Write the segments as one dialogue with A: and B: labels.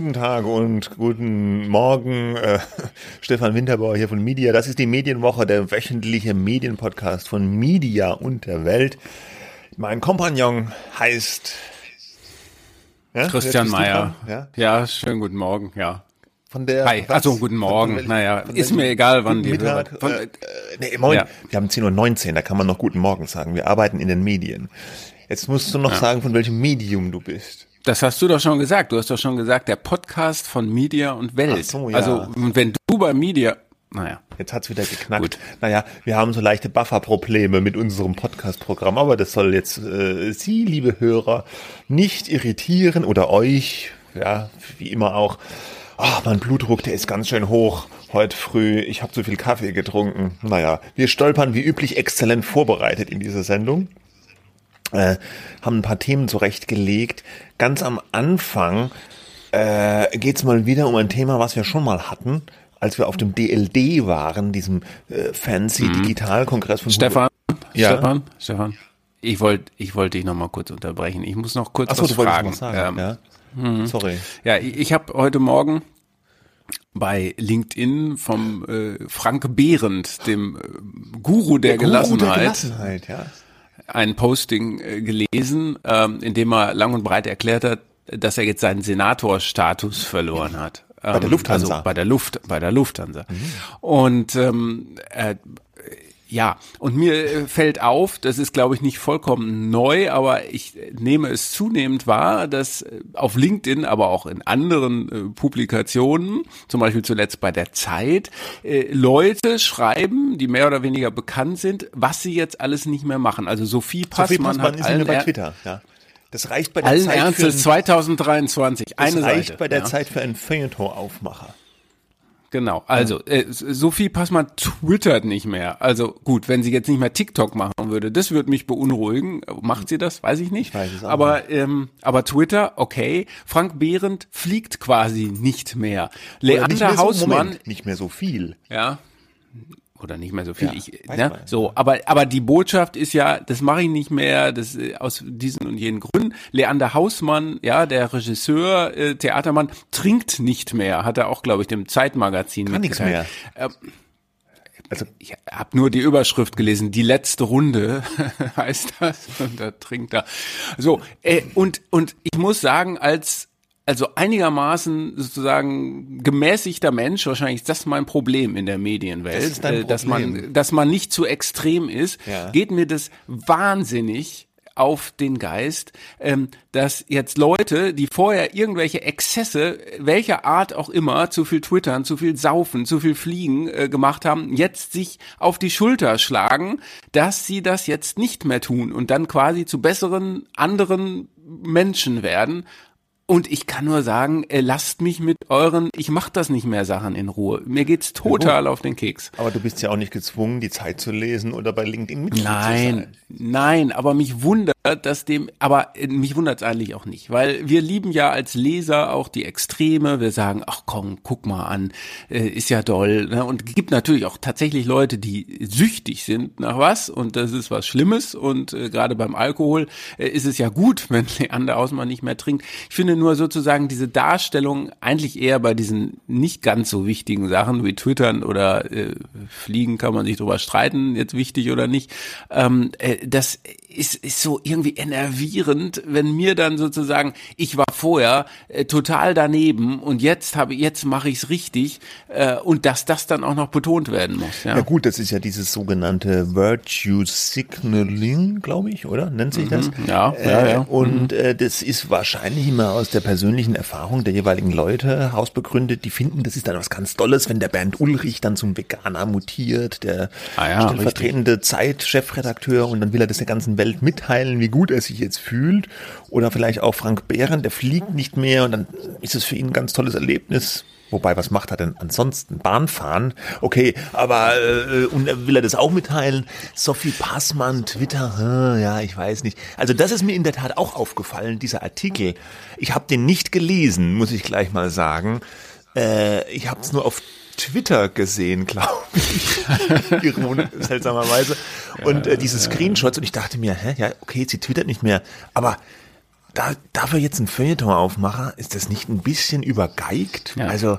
A: guten Tag und guten Morgen. Äh, Stefan Winterbauer hier von Media. Das ist die Medienwoche, der wöchentliche Medienpodcast von Media und der Welt. Mein Kompagnon heißt
B: ja, Christian Mayer. Ja? ja, schönen guten Morgen, ja.
A: Von der.
B: Hi, also guten Morgen. Von, naja, ist mir egal, wann die
A: Mittag. Von, äh, nee, moin. Ja. Wir haben 10.19 Uhr, da kann man noch guten Morgen sagen. Wir arbeiten in den Medien. Jetzt musst du noch ja. sagen, von welchem Medium du bist.
B: Das hast du doch schon gesagt. Du hast doch schon gesagt, der Podcast von Media und Welt. Ach so, ja. Also, wenn du bei Media, naja.
A: Jetzt hat's wieder geknackt. Gut. Naja, wir haben so leichte Buffer-Probleme mit unserem Podcast-Programm, aber das soll jetzt äh, Sie, liebe Hörer, nicht irritieren oder euch, ja, wie immer auch. Ach, mein Blutdruck, der ist ganz schön hoch heute früh. Ich habe zu viel Kaffee getrunken. Naja, wir stolpern wie üblich exzellent vorbereitet in dieser Sendung äh, haben ein paar Themen zurechtgelegt. Ganz am Anfang äh, geht es mal wieder um ein Thema, was wir schon mal hatten, als wir auf dem DLD waren, diesem äh, fancy mhm. Digitalkongress von
B: Stefan. Ja. Stefan, Stefan. Ich wollte ich wollte dich noch mal kurz unterbrechen. Ich muss noch kurz Ach so, was fragen. Was sagen, ähm, ja? Mhm. Sorry. Ja, ich, ich habe heute Morgen bei LinkedIn vom äh, Frank Behrendt, dem äh, Guru der, der Guru Gelassenheit. Der Gelassenheit ja ein Posting äh, gelesen, ähm, in dem er lang und breit erklärt hat, dass er jetzt seinen Senatorstatus verloren hat.
A: Bei der ähm, Lufthansa.
B: Also bei der Luft, bei der Lufthansa. Mhm. Und ähm, äh, ja, und mir äh, fällt auf, das ist glaube ich nicht vollkommen neu, aber ich nehme es zunehmend wahr, dass äh, auf LinkedIn, aber auch in anderen äh, Publikationen, zum Beispiel zuletzt bei der Zeit, äh, Leute schreiben, die mehr oder weniger bekannt sind, was sie jetzt alles nicht mehr machen. Also Sophie Passmann, Sophie Passmann hat
A: ist allen bei Twitter, ja.
B: Das reicht bei der allen Zeit Ernstes für ein, 2023.
A: Eine das reicht Seite, bei der ja. Zeit für einen Feuilleton-Aufmacher.
B: Genau, also äh, Sophie Passmann twittert nicht mehr. Also gut, wenn sie jetzt nicht mehr TikTok machen würde, das würde mich beunruhigen. Macht sie das? Weiß ich nicht. Ich weiß es auch aber nicht. Ähm, aber Twitter, okay. Frank Behrendt fliegt quasi nicht mehr.
A: Leander nicht mehr so, Hausmann Moment, nicht mehr so viel.
B: Ja, oder nicht mehr so viel. Ja, ich, ne? So, aber aber die Botschaft ist ja, das mache ich nicht mehr, das äh, aus diesen und jenen Gründen. Leander Hausmann, ja, der Regisseur, äh, Theatermann, trinkt nicht mehr, hat er auch, glaube ich, dem Zeitmagazin
A: Kann nichts mehr. Ähm,
B: also ich habe nur die Überschrift gelesen, die letzte Runde heißt das und da trinkt er. So äh, und und ich muss sagen, als also einigermaßen sozusagen gemäßigter Mensch, wahrscheinlich ist das mein Problem in der Medienwelt, das äh, dass man, dass man nicht zu extrem ist, ja. geht mir das wahnsinnig auf den Geist, ähm, dass jetzt Leute, die vorher irgendwelche Exzesse, welcher Art auch immer, zu viel Twittern, zu viel Saufen, zu viel Fliegen äh, gemacht haben, jetzt sich auf die Schulter schlagen, dass sie das jetzt nicht mehr tun und dann quasi zu besseren anderen Menschen werden und ich kann nur sagen, äh, lasst mich mit euren, ich mach das nicht mehr Sachen in Ruhe. Mir geht's total auf den Keks.
A: Aber du bist ja auch nicht gezwungen, die Zeit zu lesen oder bei LinkedIn
B: Mitglied nein. Nein, aber mich wundert, dass dem, aber äh, mich wundert es eigentlich auch nicht, weil wir lieben ja als Leser auch die Extreme. Wir sagen, ach komm, guck mal an, äh, ist ja doll. Ne? Und es gibt natürlich auch tatsächlich Leute, die süchtig sind nach was und das ist was Schlimmes. Und gerade beim Alkohol ist es ja gut, wenn Leander Ausmann nicht mehr trinkt. Ich finde nur sozusagen diese Darstellung eigentlich eher bei diesen nicht ganz so wichtigen Sachen wie Twittern oder äh, Fliegen kann man sich drüber streiten, jetzt wichtig oder nicht. Ähm, äh, das ist, ist so irgendwie enervierend, wenn mir dann sozusagen, ich war vorher äh, total daneben und jetzt habe jetzt mache ich es richtig äh, und dass das dann auch noch betont werden muss.
A: Ja. ja gut, das ist ja dieses sogenannte Virtue Signaling, glaube ich, oder nennt sich das? Mhm,
B: ja, äh, ja, ja.
A: Und mhm. äh, das ist wahrscheinlich immer aus der persönlichen Erfahrung der jeweiligen Leute hausbegründet. Die finden, das ist dann was ganz Tolles, wenn der Bernd Ulrich dann zum Veganer mutiert, der ah ja, stellvertretende Zeit-Chefredakteur und dann will er das der ganzen Welt mitteilen, wie gut er sich jetzt fühlt. Oder vielleicht auch Frank Behrendt, der fliegt nicht mehr und dann ist es für ihn ein ganz tolles Erlebnis. Wobei, was macht er denn ansonsten? Bahnfahren? Okay, aber äh, und will er das auch mitteilen? Sophie Passmann, Twitter, hm, ja, ich weiß nicht. Also das ist mir in der Tat auch aufgefallen, dieser Artikel. Ich habe den nicht gelesen, muss ich gleich mal sagen. Äh, ich habe es nur auf Twitter gesehen, glaube ich. Seltsamerweise. Und äh, diese Screenshots und ich dachte mir, hä, ja, okay, sie twittert nicht mehr. Aber da, dafür jetzt ein Feuilleton aufmachen, ist das nicht ein bisschen übergeigt?
B: Ja. Also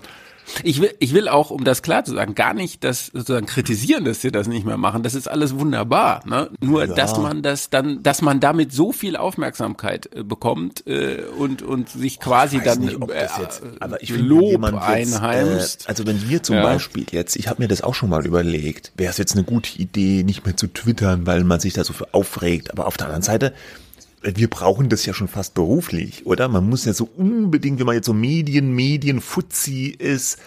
B: ich will, ich will auch, um das klar zu sagen, gar nicht das sozusagen kritisieren, dass sie das nicht mehr machen. Das ist alles wunderbar. Ne? Nur, ja. dass man das dann, dass man damit so viel Aufmerksamkeit äh, bekommt äh, und und sich quasi dann nicht, äh,
A: jetzt, aber ich Lob einheimst. Äh, also wenn wir zum ja. Beispiel jetzt, ich habe mir das auch schon mal überlegt, wäre es jetzt eine gute Idee, nicht mehr zu twittern, weil man sich da so für aufregt. Aber auf der anderen Seite wir brauchen das ja schon fast beruflich, oder? Man muss ja so unbedingt, wenn man jetzt so Medien, Medienfuzzi ist,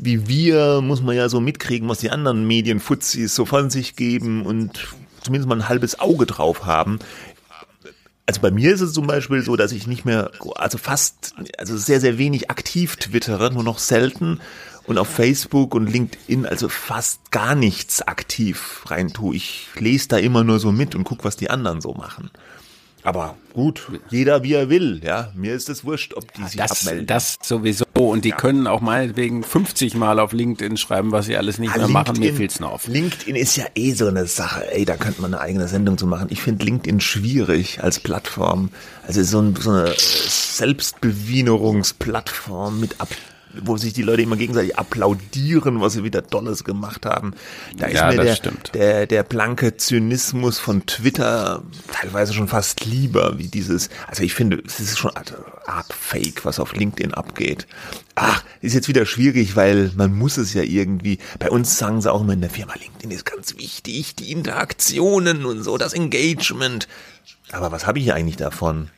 A: wie wir, muss man ja so mitkriegen, was die anderen Medienfuzzis so von sich geben und zumindest mal ein halbes Auge drauf haben. Also bei mir ist es zum Beispiel so, dass ich nicht mehr, also fast, also sehr, sehr wenig aktiv twittere, nur noch selten und auf Facebook und LinkedIn also fast gar nichts aktiv rein tue. Ich lese da immer nur so mit und guck, was die anderen so machen. Aber gut, jeder wie er will, ja. Mir ist es wurscht, ob die sich
B: das,
A: abmelden.
B: Das sowieso. Und die ja. können auch meinetwegen 50 Mal auf LinkedIn schreiben, was sie alles nicht ah, mehr LinkedIn, machen. Mir fehlt's noch auf.
A: LinkedIn ist ja eh so eine Sache. Ey, da könnte man eine eigene Sendung zu machen. Ich finde LinkedIn schwierig als Plattform. Also so, ein, so eine Selbstbewienerungsplattform mit Ab wo sich die Leute immer gegenseitig applaudieren, was sie wieder Dolles gemacht haben. Da ist ja, mir der, der, der blanke Zynismus von Twitter teilweise schon fast lieber, wie dieses, also ich finde, es ist schon Art Fake, was auf LinkedIn abgeht. Ach, ist jetzt wieder schwierig, weil man muss es ja irgendwie, bei uns sagen sie auch immer in der Firma, LinkedIn ist ganz wichtig, die Interaktionen und so, das Engagement. Aber was habe ich hier eigentlich davon?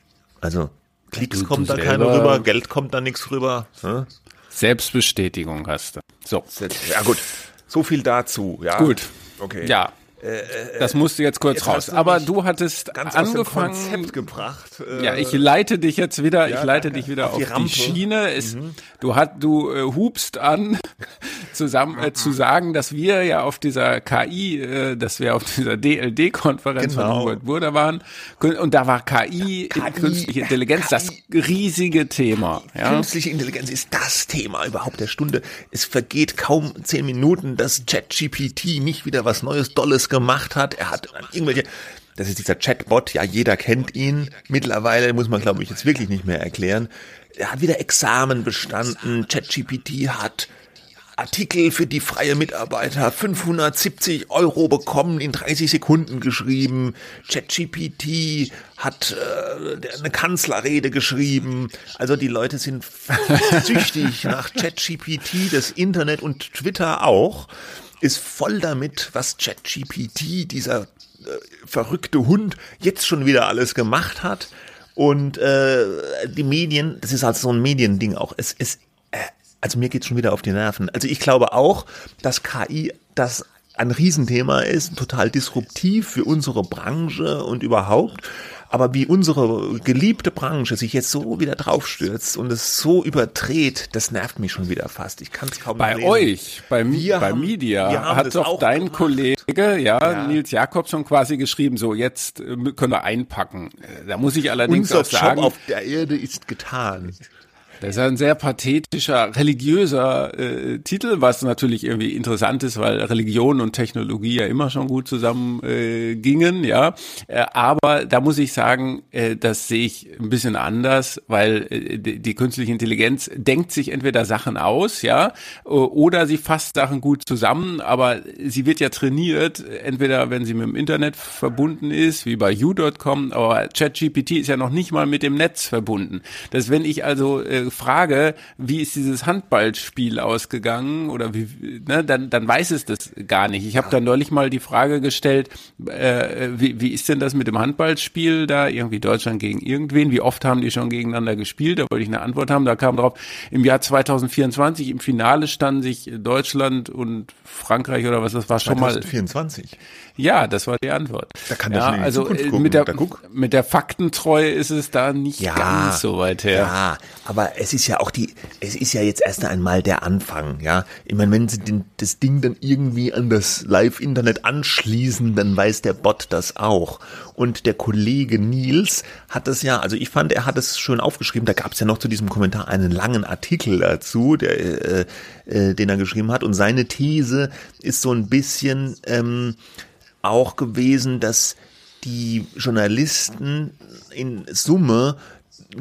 A: Also, Klicks du, kommt da keine rüber, Geld kommt da nichts rüber.
B: Hm? Selbstbestätigung hast du. So.
A: Ja gut, so viel dazu. Ja.
B: Gut. Okay. Ja, äh, äh, das musste jetzt kurz jetzt raus. Aber du hattest
A: ganz
B: angefangen.
A: Konzept gebracht.
B: Äh, ja, ich leite dich jetzt wieder. Ja, ich leite danke. dich wieder auf, auf die, die, Schiene. Es, mhm. Du hat, du äh, hubst an, zusammen äh, zu sagen, dass wir ja auf dieser KI, äh, dass wir auf dieser DLD-Konferenz genau. von Hubert Burda waren und da war KI, KI künstliche Intelligenz, KI, das riesige Thema.
A: Ja? Künstliche Intelligenz ist das Thema überhaupt der Stunde. Es vergeht kaum zehn Minuten, dass ChatGPT nicht wieder was Neues, Dolles gemacht hat. Er hat irgendwelche, das ist dieser Chatbot, ja, jeder kennt ihn. Mittlerweile muss man, glaube ich, jetzt wirklich nicht mehr erklären. Er hat wieder Examen bestanden. ChatGPT hat Artikel für die freie Mitarbeiter 570 Euro bekommen, in 30 Sekunden geschrieben. ChatGPT hat äh, eine Kanzlerrede geschrieben. Also die Leute sind süchtig nach ChatGPT, das Internet und Twitter auch ist voll damit, was ChatGPT, dieser äh, verrückte Hund, jetzt schon wieder alles gemacht hat. Und äh, die Medien, das ist halt so ein Mediending auch. Es, es, äh, also mir geht's schon wieder auf die Nerven. Also ich glaube auch, dass KI das ein Riesenthema ist, total disruptiv für unsere Branche und überhaupt. Aber wie unsere geliebte Branche sich jetzt so wieder draufstürzt und es so überdreht, das nervt mich schon wieder fast. Ich kann es kaum
B: Bei lesen. euch, bei, wir bei haben, Media, hat doch dein gemacht. Kollege, ja, ja, Nils Jakobson quasi geschrieben, so jetzt äh, können wir einpacken. Äh, da muss ich allerdings
A: Unser
B: auch sagen.
A: Job auf der Erde ist getan.
B: Das ist ein sehr pathetischer, religiöser äh, Titel, was natürlich irgendwie interessant ist, weil Religion und Technologie ja immer schon gut zusammen äh, gingen, ja. Äh, aber da muss ich sagen, äh, das sehe ich ein bisschen anders, weil äh, die, die künstliche Intelligenz denkt sich entweder Sachen aus, ja, oder sie fasst Sachen gut zusammen, aber sie wird ja trainiert, entweder wenn sie mit dem Internet verbunden ist, wie bei u.com, aber ChatGPT ist ja noch nicht mal mit dem Netz verbunden. Das wenn ich also äh, frage, wie ist dieses Handballspiel ausgegangen oder wie, ne, dann, dann weiß es das gar nicht. Ich habe da neulich mal die Frage gestellt, äh, wie, wie ist denn das mit dem Handballspiel da, irgendwie Deutschland gegen irgendwen, wie oft haben die schon gegeneinander gespielt, da wollte ich eine Antwort haben, da kam drauf, im Jahr 2024 im Finale standen sich Deutschland und Frankreich oder was das war schon
A: 2024.
B: mal. Ja, das war die Antwort.
A: Da kann
B: ja, also äh, mit der, mit der Faktentreue ist es da nicht ja, ganz so weit her.
A: Ja, aber es ist ja auch die, es ist ja jetzt erst einmal der Anfang, ja. Ich meine, wenn sie den, das Ding dann irgendwie an das Live-Internet anschließen, dann weiß der Bot das auch. Und der Kollege Nils hat das ja, also ich fand, er hat es schön aufgeschrieben, da gab es ja noch zu diesem Kommentar einen langen Artikel dazu, der, äh, äh, den er geschrieben hat. Und seine These ist so ein bisschen, ähm, auch gewesen, dass die Journalisten in Summe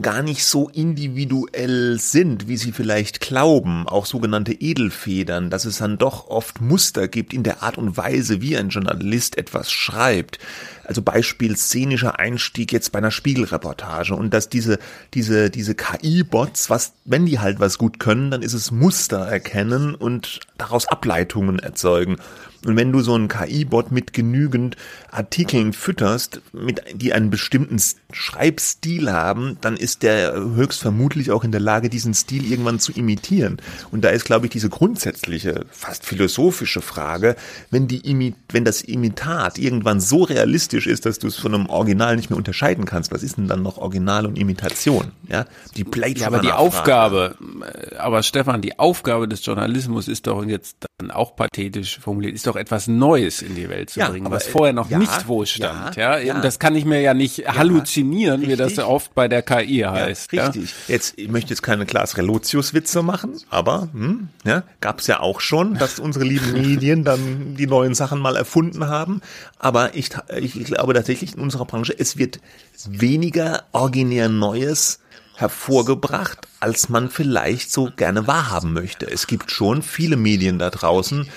A: gar nicht so individuell sind, wie sie vielleicht glauben, auch sogenannte Edelfedern, dass es dann doch oft Muster gibt in der Art und Weise, wie ein Journalist etwas schreibt. Also Beispiel szenischer Einstieg jetzt bei einer Spiegelreportage und dass diese, diese, diese KI-Bots, was, wenn die halt was gut können, dann ist es Muster erkennen und daraus Ableitungen erzeugen. Und wenn du so einen KI-Bot mit genügend Artikeln fütterst, mit, die einen bestimmten Schreibstil haben, dann ist der höchstvermutlich auch in der Lage, diesen Stil irgendwann zu imitieren. Und da ist, glaube ich, diese grundsätzliche, fast philosophische Frage, wenn die wenn das Imitat irgendwann so realistisch ist, dass du es von einem Original nicht mehr unterscheiden kannst, was ist denn dann noch Original und Imitation? Ja,
B: die Blade ja, aber die Aufgabe, äh, aber Stefan, die Aufgabe des Journalismus ist doch jetzt dann auch pathetisch formuliert, ist doch etwas Neues in die Welt zu ja, bringen, was vorher noch ja, nicht wo stand. Ja, ja, das kann ich mir ja nicht halluzinieren, richtig. wie das oft bei der KI heißt.
A: richtig. Jetzt ich möchte jetzt keine Klaas Relotius Witze machen, aber hm, ja, gab es ja auch schon, dass unsere lieben Medien dann die neuen Sachen mal erfunden haben. Aber ich, ich, ich glaube tatsächlich in unserer Branche, es wird weniger originär Neues hervorgebracht, als man vielleicht so gerne wahrhaben möchte. Es gibt schon viele Medien da draußen,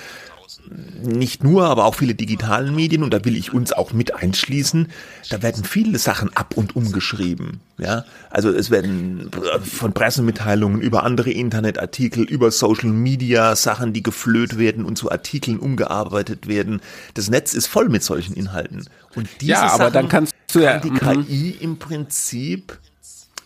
A: nicht nur, aber auch viele digitalen Medien und da will ich uns auch mit einschließen. Da werden viele Sachen ab und umgeschrieben. Ja, also es werden von Pressemitteilungen über andere Internetartikel, über Social Media Sachen, die geflöht werden und zu Artikeln umgearbeitet werden. Das Netz ist voll mit solchen Inhalten. Und diese ja, aber Sachen dann kannst du ja kann die KI im Prinzip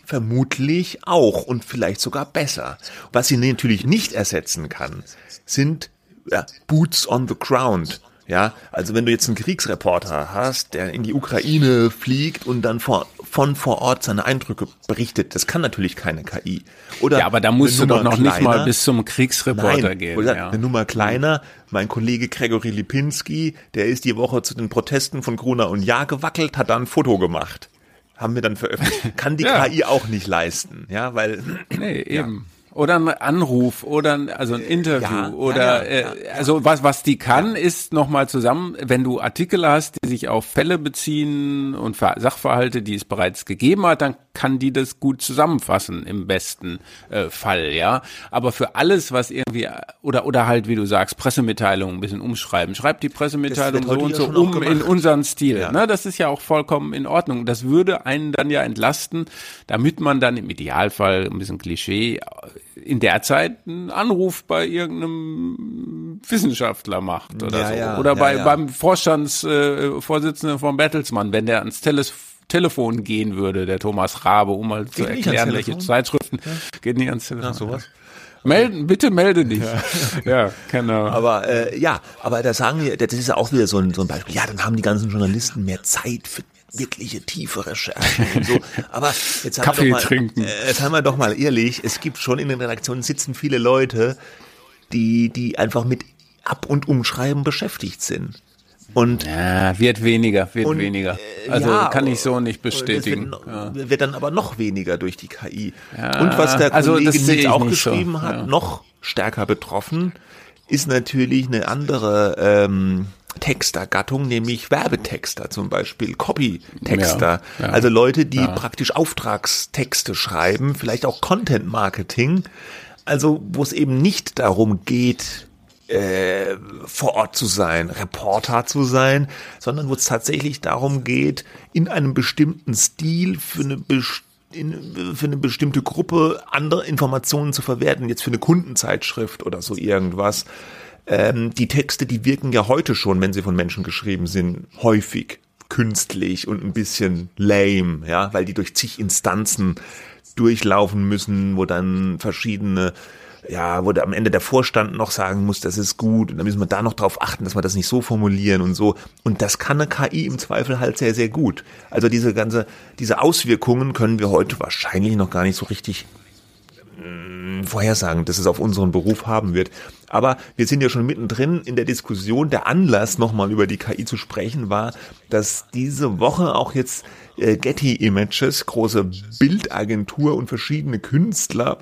A: vermutlich auch und vielleicht sogar besser. Was sie natürlich nicht ersetzen kann, sind ja, Boots on the ground. Ja, also wenn du jetzt einen Kriegsreporter hast, der in die Ukraine fliegt und dann vor, von vor Ort seine Eindrücke berichtet, das kann natürlich keine KI.
B: Oder ja, aber da musst du doch noch kleiner, nicht mal bis zum Kriegsreporter nein, gehen.
A: Oder ja. eine Nummer kleiner, mein Kollege Gregory Lipinski, der ist die Woche zu den Protesten von Gruner und Jahr gewackelt, hat da ein Foto gemacht. Haben wir dann veröffentlicht. Kann die ja. KI auch nicht leisten, ja, weil.
B: Nee, eben. Oder ein Anruf oder ein, also ein Interview ja, oder ja, ja, äh, also was was die kann ist nochmal zusammen, wenn du Artikel hast, die sich auf Fälle beziehen und Sachverhalte, die es bereits gegeben hat, dann kann die das gut zusammenfassen im besten äh, Fall, ja. Aber für alles, was irgendwie oder oder halt wie du sagst Pressemitteilungen ein bisschen umschreiben, schreibt die Pressemitteilung so und so um in unseren Stil. Ne, das ist ja auch vollkommen in Ordnung. Das würde einen dann ja entlasten, damit man dann im Idealfall ein bisschen Klischee in der Zeit einen Anruf bei irgendeinem Wissenschaftler macht oder ja, so. Ja, oder bei, ja, beim Vorstandsvorsitzenden äh, von Bertelsmann, wenn der ans Teles Telefon gehen würde, der Thomas Rabe, um mal zu erklären, welche Zeitschriften geht nicht ans Telefon. Ja, sowas. Melden, bitte melde dich.
A: Ja, ja genau. Aber äh, ja, aber da sagen wir, das ist ja auch wieder so ein, so ein Beispiel. Ja, dann haben die ganzen Journalisten mehr Zeit für wirkliche tiefe Recherchen und so. Aber jetzt haben, Kaffee wir doch mal, trinken. Äh, jetzt haben wir doch mal ehrlich, es gibt schon in den Redaktionen sitzen viele Leute, die, die einfach mit Ab- und Umschreiben beschäftigt sind. Und
B: ja, wird weniger, wird und, weniger. Äh, also ja, kann ich so nicht bestätigen.
A: Wird, ja. wird, dann aber noch weniger durch die KI. Ja, und was der also Kollege jetzt auch geschrieben so. hat, noch stärker betroffen, ist natürlich eine andere ähm, Textergattung, nämlich Werbetexter zum Beispiel, Copy-Texter. Ja, ja, also Leute, die ja. praktisch Auftragstexte schreiben, vielleicht auch Content-Marketing. Also wo es eben nicht darum geht, äh, vor Ort zu sein, Reporter zu sein, sondern wo es tatsächlich darum geht, in einem bestimmten Stil für eine bestimmte in, für eine bestimmte Gruppe andere Informationen zu verwerten, jetzt für eine Kundenzeitschrift oder so irgendwas. Ähm, die Texte, die wirken ja heute schon, wenn sie von Menschen geschrieben sind, häufig künstlich und ein bisschen lame, ja, weil die durch zig Instanzen durchlaufen müssen, wo dann verschiedene ja, wo der, am Ende der Vorstand noch sagen muss, das ist gut und dann müssen wir da noch drauf achten, dass wir das nicht so formulieren und so. Und das kann eine KI im Zweifel halt sehr, sehr gut. Also diese ganze, diese Auswirkungen können wir heute wahrscheinlich noch gar nicht so richtig vorhersagen, dass es auf unseren Beruf haben wird. Aber wir sind ja schon mittendrin in der Diskussion. Der Anlass, nochmal über die KI zu sprechen, war, dass diese Woche auch jetzt äh, Getty Images, große Bildagentur und verschiedene Künstler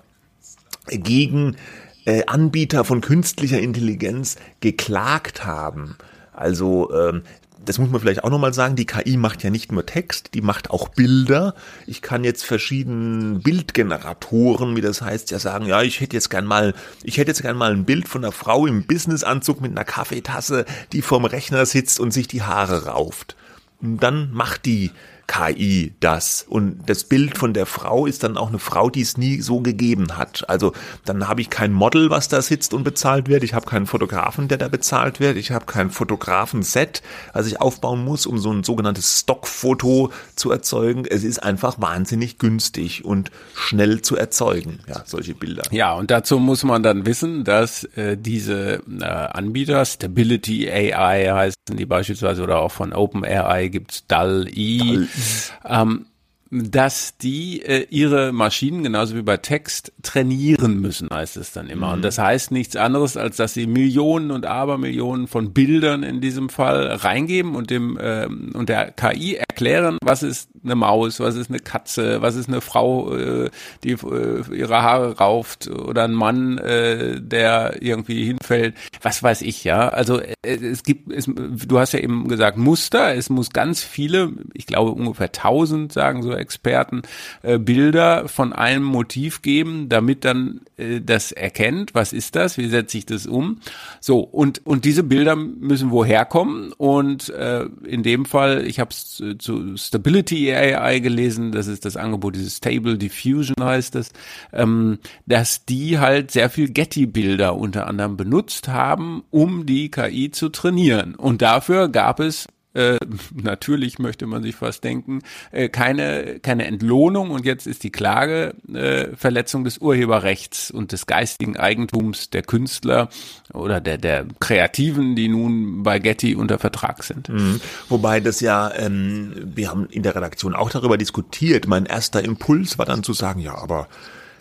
A: gegen äh, Anbieter von künstlicher Intelligenz geklagt haben Also ähm, das muss man vielleicht auch nochmal sagen, die KI macht ja nicht nur Text, die macht auch Bilder. Ich kann jetzt verschiedenen Bildgeneratoren, wie das heißt, ja sagen, ja, ich hätte jetzt gern mal, ich hätte jetzt gern mal ein Bild von einer Frau im Businessanzug mit einer Kaffeetasse, die vorm Rechner sitzt und sich die Haare rauft. Und dann macht die KI das. Und das Bild von der Frau ist dann auch eine Frau, die es nie so gegeben hat. Also dann habe ich kein Model, was da sitzt und bezahlt wird. Ich habe keinen Fotografen, der da bezahlt wird. Ich habe kein Fotografenset, was ich aufbauen muss, um so ein sogenanntes Stockfoto zu erzeugen. Es ist einfach wahnsinnig günstig und schnell zu erzeugen, ja, solche Bilder.
B: Ja, und dazu muss man dann wissen, dass äh, diese äh, Anbieter, Stability AI heißen die beispielsweise oder auch von OpenAI gibt's DAL-E. DAL ähm, dass die äh, ihre Maschinen genauso wie bei Text trainieren müssen, heißt es dann immer. Mhm. Und das heißt nichts anderes, als dass sie Millionen und Abermillionen von Bildern in diesem Fall reingeben und dem äh, und der KI erklären, was ist eine Maus, was ist eine Katze, was ist eine Frau, äh, die äh, ihre Haare rauft oder ein Mann, äh, der irgendwie hinfällt, was weiß ich, ja. Also äh, es gibt, es, du hast ja eben gesagt Muster, es muss ganz viele, ich glaube ungefähr tausend, sagen so Experten, äh, Bilder von einem Motiv geben, damit dann äh, das erkennt, was ist das, wie setze ich das um. So, und, und diese Bilder müssen woher kommen und äh, in dem Fall, ich habe es zu Stability AI gelesen, das ist das Angebot, dieses Stable Diffusion heißt es, ähm, dass die halt sehr viel Getty-Bilder unter anderem benutzt haben, um die KI zu trainieren. Und dafür gab es äh, natürlich möchte man sich fast denken, äh, keine, keine Entlohnung und jetzt ist die Klage äh, Verletzung des Urheberrechts und des geistigen Eigentums der Künstler oder der, der Kreativen, die nun bei Getty unter Vertrag sind.
A: Mhm. Wobei das ja, ähm, wir haben in der Redaktion auch darüber diskutiert. Mein erster Impuls war dann zu sagen, ja, aber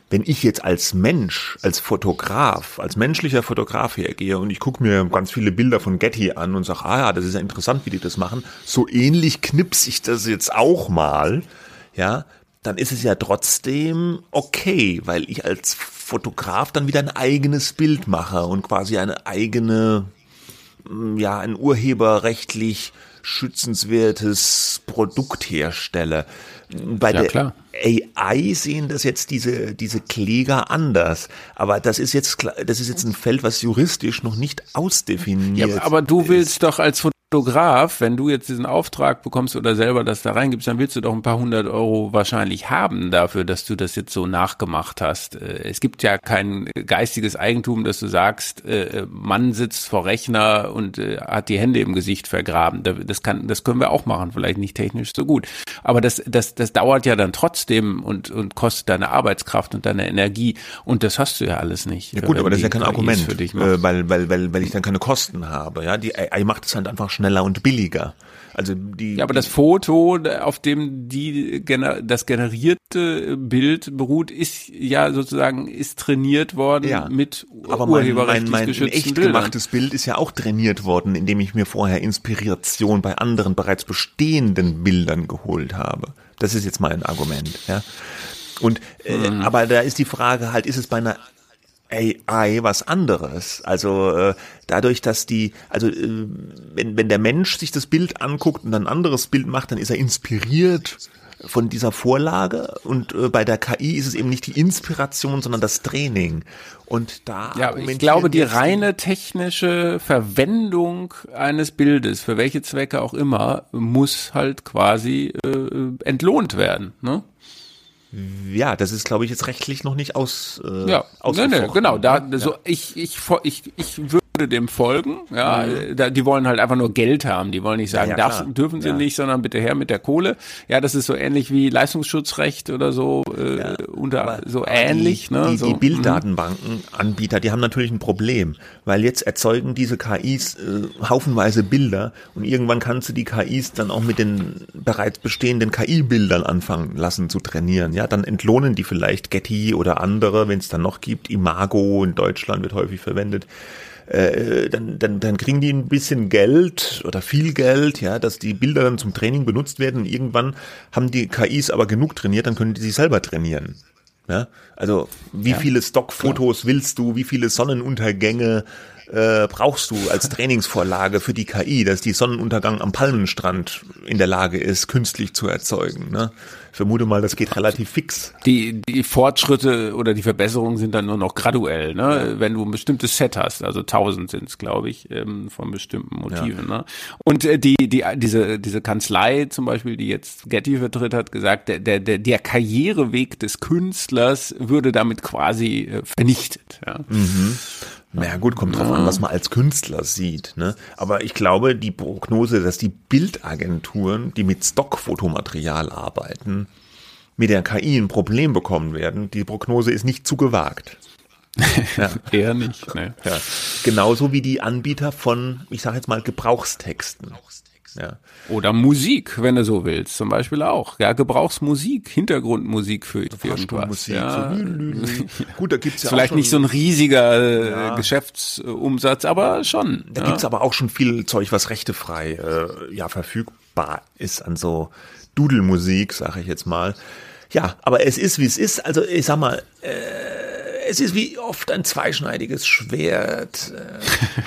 A: wenn ich jetzt als Mensch, als Fotograf, als menschlicher Fotograf hergehe und ich gucke mir ganz viele Bilder von Getty an und sage, ah ja, das ist ja interessant, wie die das machen, so ähnlich knips ich das jetzt auch mal, ja, dann ist es ja trotzdem okay, weil ich als Fotograf dann wieder ein eigenes Bild mache und quasi eine eigene, ja, ein urheberrechtlich schützenswertes Produkt herstelle. Bei ja, der klar. AI sehen das jetzt diese, diese Kläger anders. Aber das ist jetzt, das ist jetzt ein Feld, was juristisch noch nicht ausdefiniert.
B: Ja, aber du willst ist. doch als Fotograf, wenn du jetzt diesen Auftrag bekommst oder selber das da reingibst, dann willst du doch ein paar hundert Euro wahrscheinlich haben dafür, dass du das jetzt so nachgemacht hast. Äh, es gibt ja kein geistiges Eigentum, dass du sagst, äh, Mann sitzt vor Rechner und äh, hat die Hände im Gesicht vergraben. Das kann, das können wir auch machen, vielleicht nicht technisch so gut. Aber das, das, das dauert ja dann trotzdem und, und kostet deine Arbeitskraft und deine Energie. Und das hast du ja alles nicht.
A: Ja gut, aber das ist ja kein Argument, für dich weil, weil, weil, weil ich dann keine Kosten habe. Ja, die AI macht es halt einfach schneller und billiger. Also die.
B: Ja, aber das Foto, auf dem die das generierte Bild beruht, ist ja sozusagen ist trainiert worden ja, mit
A: aber mein, mein, mein echt Bildern. gemachtes Bild ist ja auch trainiert worden, indem ich mir vorher Inspiration bei anderen bereits bestehenden Bildern geholt habe. Das ist jetzt mein Argument. Ja. Und äh, mhm. aber da ist die Frage halt, ist es bei einer AI was anderes. Also äh, dadurch, dass die, also äh, wenn, wenn der Mensch sich das Bild anguckt und ein anderes Bild macht, dann ist er inspiriert von dieser Vorlage und äh, bei der KI ist es eben nicht die Inspiration, sondern das Training. Und da
B: ja, ich glaube, die reine technische Verwendung eines Bildes, für welche Zwecke auch immer, muss halt quasi äh, entlohnt werden. Ne?
A: Ja, das ist, glaube ich, jetzt rechtlich noch nicht aus.
B: Äh, ja, nee, nee, genau. Da, ja. so, ich, ich, ich, ich würde dem folgen. Ja, mhm. die wollen halt einfach nur Geld haben. Die wollen nicht sagen, ja, ja, darf, dürfen sie nicht, sondern bitte her mit der Kohle. Ja, das ist so ähnlich wie Leistungsschutzrecht oder so, äh, unter aber, so ähnlich.
A: Die,
B: ne?
A: die,
B: so.
A: die Bilddatenbankenanbieter, die haben natürlich ein Problem, weil jetzt erzeugen diese KIs äh, haufenweise Bilder und irgendwann kannst du die KIs dann auch mit den bereits bestehenden KI-Bildern anfangen lassen zu trainieren. Ja, dann entlohnen die vielleicht Getty oder andere, wenn es dann noch gibt. Imago in Deutschland wird häufig verwendet äh, dann, dann, dann kriegen die ein bisschen Geld oder viel Geld, ja, dass die Bilder dann zum Training benutzt werden. irgendwann haben die KIs aber genug trainiert, dann können die sich selber trainieren. Ja? Also wie ja, viele Stockfotos willst du, wie viele Sonnenuntergänge äh, brauchst du als Trainingsvorlage für die KI, dass die Sonnenuntergang am Palmenstrand in der Lage ist, künstlich zu erzeugen. Ne? Ich vermute mal, das geht relativ fix.
B: Die, die Fortschritte oder die Verbesserungen sind dann nur noch graduell, ne? Wenn du ein bestimmtes Set hast, also tausend sind es, glaube ich, ähm, von bestimmten Motiven. Ja. Ne? Und äh, die, die, diese, diese Kanzlei zum Beispiel, die jetzt Getty vertritt, hat gesagt, der, der, der Karriereweg des Künstlers würde damit quasi äh, vernichtet. Ja?
A: Mhm. Na gut, kommt drauf an, was man als Künstler sieht. Ne? Aber ich glaube, die Prognose, dass die Bildagenturen, die mit Stockfotomaterial arbeiten, mit der KI ein Problem bekommen werden, die Prognose ist nicht zu gewagt.
B: ja. Eher nicht. Ne?
A: Ja. Genauso wie die Anbieter von, ich sage jetzt mal, Gebrauchstexten.
B: Ja. Oder Musik, wenn du so willst, zum Beispiel auch. Ja, Gebrauchsmusik, Hintergrundmusik für, für irgendwas. Ja. So, Gut, da gibt's ja Vielleicht nicht so ein riesiger äh, ja. Geschäftsumsatz, aber schon.
A: Da ja. gibt's aber auch schon viel Zeug, was rechtefrei äh, ja verfügbar ist an so Dudelmusik, sage ich jetzt mal. Ja, aber es ist, wie es ist. Also ich sag mal, äh, es ist wie oft ein zweischneidiges Schwert.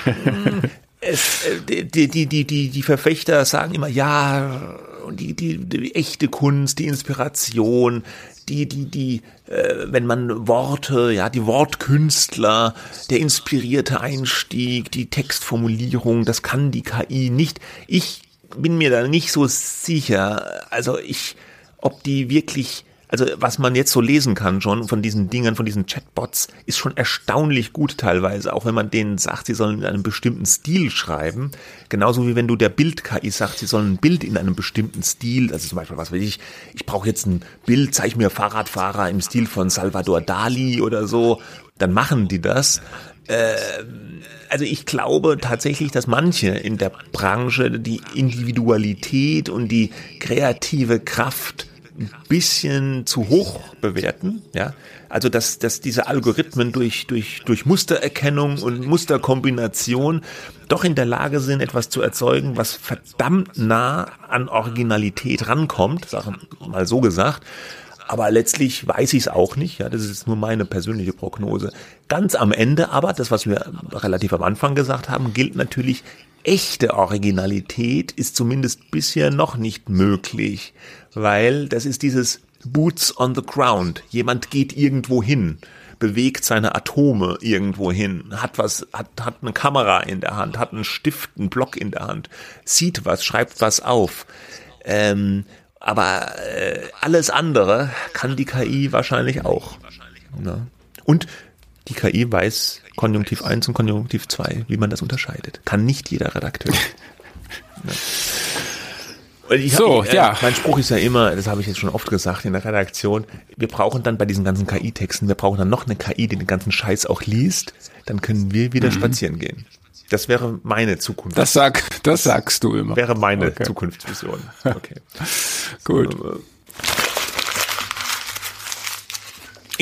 A: Es, äh, die, die, die, die, die Verfechter sagen immer, ja, die, die, die echte Kunst, die Inspiration, die, die, die, äh, wenn man Worte, ja, die Wortkünstler, der inspirierte Einstieg, die Textformulierung, das kann die KI nicht. Ich bin mir da nicht so sicher. Also ich, ob die wirklich also was man jetzt so lesen kann schon von diesen Dingern, von diesen Chatbots, ist schon erstaunlich gut teilweise, auch wenn man denen sagt, sie sollen in einem bestimmten Stil schreiben. Genauso wie wenn du der Bild-KI sagst, sie sollen ein Bild in einem bestimmten Stil, also zum Beispiel, was weiß ich, ich brauche jetzt ein Bild, zeig mir Fahrradfahrer im Stil von Salvador Dali oder so, dann machen die das. Äh, also ich glaube tatsächlich, dass manche in der Branche die Individualität und die kreative Kraft ein bisschen zu hoch bewerten, ja. Also, dass, dass diese Algorithmen durch, durch, durch Mustererkennung und Musterkombination doch in der Lage sind, etwas zu erzeugen, was verdammt nah an Originalität rankommt, sagen mal so gesagt. Aber letztlich weiß ich es auch nicht. Ja, das ist nur meine persönliche Prognose. Ganz am Ende aber, das, was wir relativ am Anfang gesagt haben, gilt natürlich, echte Originalität ist zumindest bisher noch nicht möglich weil das ist dieses Boots on the ground. Jemand geht irgendwo hin, bewegt seine Atome irgendwo hin, hat was, hat, hat eine Kamera in der Hand, hat einen Stift, einen Block in der Hand, sieht was, schreibt was auf. Ähm, aber äh, alles andere kann die KI wahrscheinlich auch. Ne? Und die KI weiß Konjunktiv 1 und Konjunktiv 2, wie man das unterscheidet. Kann nicht jeder Redakteur. ne? so, hab, ja. Mein Spruch ist ja immer, das habe ich jetzt schon oft gesagt in der Redaktion, wir brauchen dann bei diesen ganzen KI-Texten, wir brauchen dann noch eine KI, die den ganzen Scheiß auch liest, dann können wir wieder mhm. spazieren gehen. Das wäre meine Zukunft.
B: Das sag, das sagst du immer.
A: Wäre meine okay. Zukunftsvision. Okay.
B: Gut.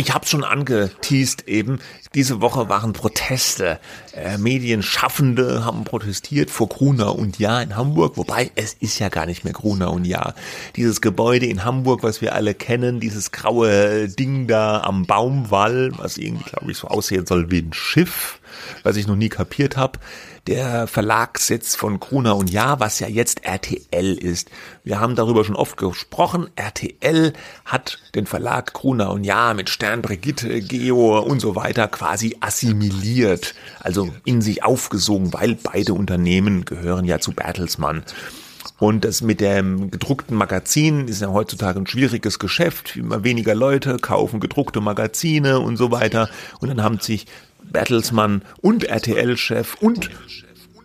A: Ich habe schon angeteased eben, diese Woche waren Proteste. Äh, Medienschaffende haben protestiert vor Gruner und Jahr in Hamburg, wobei es ist ja gar nicht mehr Gruner und Jahr. Dieses Gebäude in Hamburg, was wir alle kennen, dieses graue Ding da am Baumwall, was irgendwie, glaube ich, so aussehen soll wie ein Schiff, was ich noch nie kapiert habe der Verlagssitz von Gruner und Jahr, was ja jetzt RTL ist. Wir haben darüber schon oft gesprochen. RTL hat den Verlag Gruner und Jahr mit Stern, Brigitte, Geo und so weiter quasi assimiliert, also in sich aufgesogen, weil beide Unternehmen gehören ja zu Bertelsmann. Und das mit dem gedruckten Magazin ist ja heutzutage ein schwieriges Geschäft. Immer weniger Leute kaufen gedruckte Magazine und so weiter. Und dann haben sich Bertelsmann und RTL-Chef und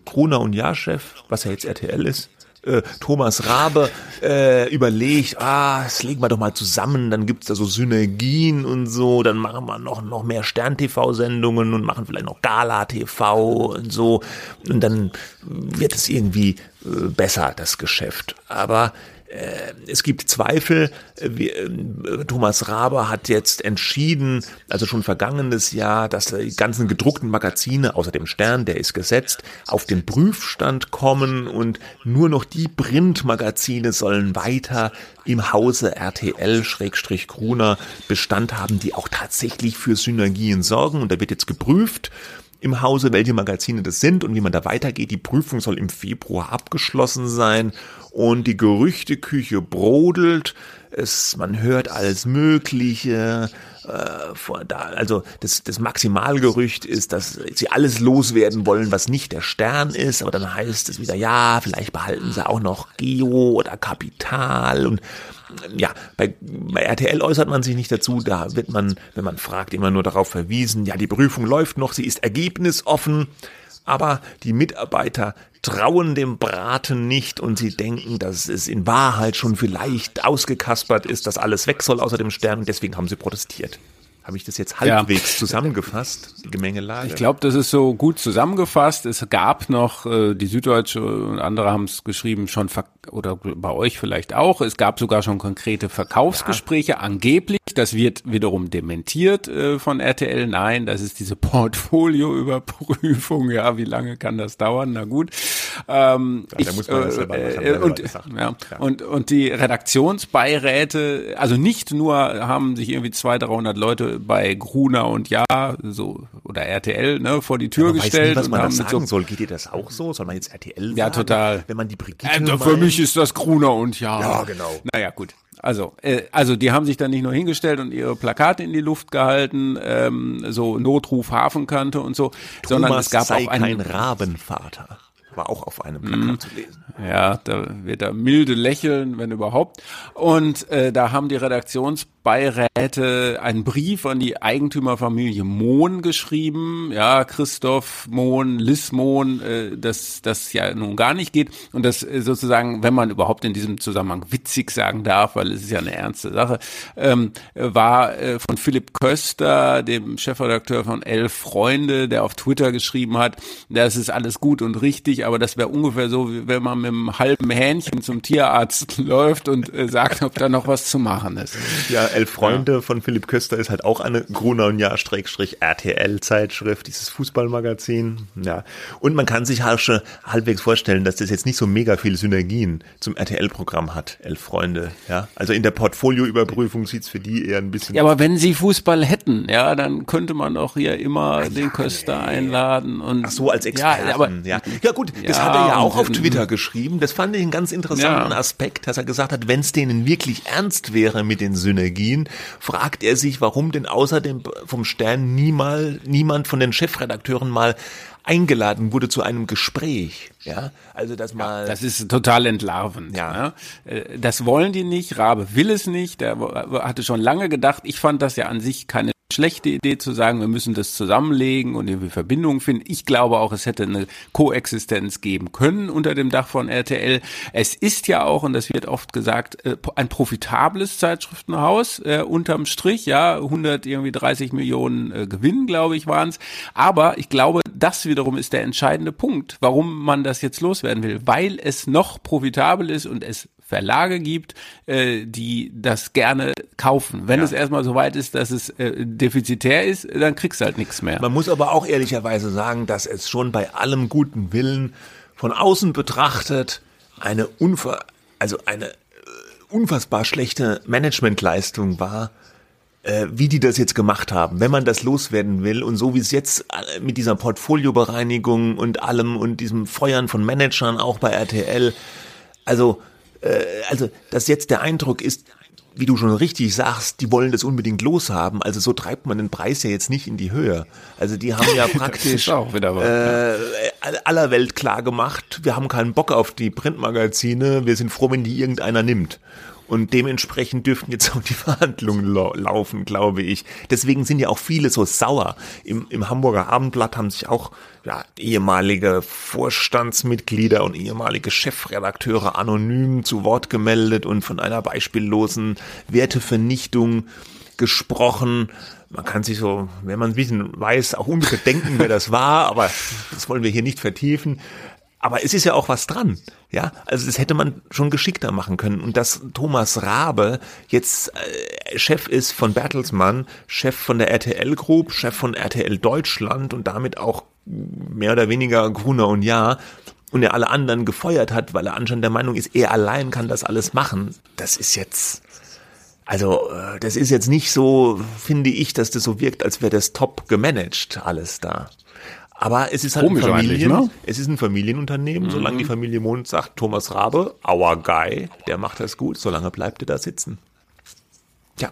A: Gruner und Jahr-Chef, was ja jetzt RTL ist, äh, Thomas Rabe äh, überlegt, ah, das legen wir doch mal zusammen, dann gibt's da so Synergien und so, dann machen wir noch, noch mehr Stern-TV-Sendungen und machen vielleicht noch Gala-TV und so und dann wird es irgendwie äh, besser, das Geschäft. Aber es gibt Zweifel. Äh, Thomas Raber hat jetzt entschieden, also schon vergangenes Jahr, dass die ganzen gedruckten Magazine, außer dem Stern, der ist gesetzt, auf den Prüfstand kommen und nur noch die Printmagazine sollen weiter im Hause RTL-Gruner Bestand haben, die auch tatsächlich für Synergien sorgen. Und da wird jetzt geprüft im Hause, welche Magazine das sind und wie man da weitergeht. Die Prüfung soll im Februar abgeschlossen sein und die Gerüchteküche brodelt. Es, man hört alles Mögliche. Äh, da, also das, das Maximalgerücht ist, dass sie alles loswerden wollen, was nicht der Stern ist. Aber dann heißt es wieder, ja, vielleicht behalten sie auch noch Geo oder Kapital und ja, bei, bei RTL äußert man sich nicht dazu, da wird man, wenn man fragt, immer nur darauf verwiesen, ja, die Prüfung läuft noch, sie ist ergebnisoffen, aber die Mitarbeiter trauen dem Braten nicht und sie denken, dass es in Wahrheit schon vielleicht ausgekaspert ist, dass alles weg soll außer dem Stern. Und deswegen haben sie protestiert. Habe ich das jetzt halbwegs ja. zusammengefasst, die Gemengelage?
B: Ich glaube, das ist so gut zusammengefasst. Es gab noch, äh, die Süddeutsche und andere haben es geschrieben, schon oder bei euch vielleicht auch. Es gab sogar schon konkrete Verkaufsgespräche, ja. angeblich. Das wird wiederum dementiert äh, von RTL. Nein, das ist diese Portfolioüberprüfung. Ja, wie lange kann das dauern? Na gut. Ähm, ja, ich, äh, äh, und, ja, und, und die Redaktionsbeiräte, also nicht nur haben sich irgendwie zwei, 300 Leute bei Gruner und Ja, so, oder RTL, ne, vor die Tür gestellt. Nicht,
A: was man und sagen so, soll. Geht dir das auch so? Soll man jetzt RTL sagen?
B: Ja, total.
A: Wenn man die Brigitte
B: äh, Für mich ist das Gruner und Ja.
A: Ja, genau.
B: Naja, gut. Also, äh, also die haben sich dann nicht nur hingestellt und ihre Plakate in die Luft gehalten, ähm, so Notruf Hafenkante und so, Thomas sondern es gab
A: sei
B: auch einen
A: kein Rabenvater war auch auf einem Plakat mm, zu lesen.
B: Ja, da wird er milde lächeln, wenn überhaupt. Und äh, da haben die Redaktions Beiräte einen Brief an die Eigentümerfamilie Mohn geschrieben. Ja, Christoph Mohn, Liz Mohn, äh, dass das ja nun gar nicht geht. Und das äh, sozusagen, wenn man überhaupt in diesem Zusammenhang witzig sagen darf, weil es ist ja eine ernste Sache, ähm, war äh, von Philipp Köster, dem Chefredakteur von Elf Freunde, der auf Twitter geschrieben hat, das ist alles gut und richtig, aber das wäre ungefähr so, wie wenn man mit einem halben Hähnchen zum Tierarzt läuft und äh, sagt, ob da noch was zu machen ist.
A: Ja, Elf Freunde ja. von Philipp Köster ist halt auch eine Gruner und Jahr RTL Zeitschrift, dieses Fußballmagazin. Ja. Und man kann sich halt schon halbwegs vorstellen, dass das jetzt nicht so mega viele Synergien zum RTL-Programm hat, Elf Freunde. Ja. Also in der Portfolioüberprüfung sieht's für die eher ein bisschen.
B: Ja, aber wenn sie Fußball hätten, ja, dann könnte man doch hier immer Ach, den Köster nee. einladen und.
A: Ach so, als Experten. Ja, aber, ja. ja gut, das ja, hat er ja auch auf Twitter geschrieben. Das fand ich einen ganz interessanten ja. Aspekt, dass er gesagt hat, wenn es denen wirklich ernst wäre mit den Synergien, Berlin, fragt er sich, warum denn außer dem vom Stern niemal, niemand von den Chefredakteuren mal eingeladen wurde zu einem Gespräch. Ja, also das mal.
B: Ja, das ist total entlarvend. Ja. ja. Äh, das wollen die nicht. Rabe will es nicht. Der hatte schon lange gedacht. Ich fand das ja an sich keine schlechte Idee zu sagen, wir müssen das zusammenlegen und irgendwie Verbindungen finden. Ich glaube auch, es hätte eine Koexistenz geben können unter dem Dach von RTL. Es ist ja auch, und das wird oft gesagt, äh, ein profitables Zeitschriftenhaus äh, unterm Strich, ja, 100 irgendwie 30 Millionen äh, Gewinn, glaube ich, waren es. Aber ich glaube, das wiederum ist der entscheidende Punkt, warum man das jetzt loswerden will, weil es noch profitabel ist und es Verlage gibt, äh, die das gerne kaufen. Wenn ja. es erstmal so weit ist, dass es äh, defizitär ist, dann kriegst du halt nichts mehr.
A: Man muss aber auch ehrlicherweise sagen, dass es schon bei allem guten Willen von außen betrachtet eine unver also eine äh, unfassbar schlechte Managementleistung war, äh, wie die das jetzt gemacht haben. Wenn man das loswerden will und so wie es jetzt äh, mit dieser Portfoliobereinigung und allem und diesem Feuern von Managern auch bei RTL, also also, dass jetzt der Eindruck ist, wie du schon richtig sagst, die wollen das unbedingt loshaben. Also so treibt man den Preis ja jetzt nicht in die Höhe. Also die haben ja praktisch äh, aller Welt klar gemacht, wir haben keinen Bock auf die Printmagazine, wir sind froh, wenn die irgendeiner nimmt. Und dementsprechend dürften jetzt auch die Verhandlungen laufen, glaube ich. Deswegen sind ja auch viele so sauer. Im, im Hamburger Abendblatt haben sich auch ja, ehemalige Vorstandsmitglieder und ehemalige Chefredakteure anonym zu Wort gemeldet und von einer beispiellosen Wertevernichtung gesprochen. Man kann sich so, wenn man ein bisschen weiß, auch ungefähr denken, wer das war, aber das wollen wir hier nicht vertiefen. Aber es ist ja auch was dran, ja. Also das hätte man schon geschickter machen können. Und dass Thomas Rabe jetzt äh, Chef ist von Bertelsmann, Chef von der RTL Group, Chef von RTL Deutschland und damit auch mehr oder weniger Gruner und Ja und er alle anderen gefeuert hat, weil er anscheinend der Meinung ist, er allein kann das alles machen. Das ist jetzt, also äh, das ist jetzt nicht so, finde ich, dass das so wirkt, als wäre das top gemanagt alles da. Aber es ist halt Komisch ein Familien, ne? es ist ein Familienunternehmen. Mhm. Solange die Familie Mond sagt, Thomas Rabe, our guy, der macht das gut, solange bleibt er da sitzen. Tja.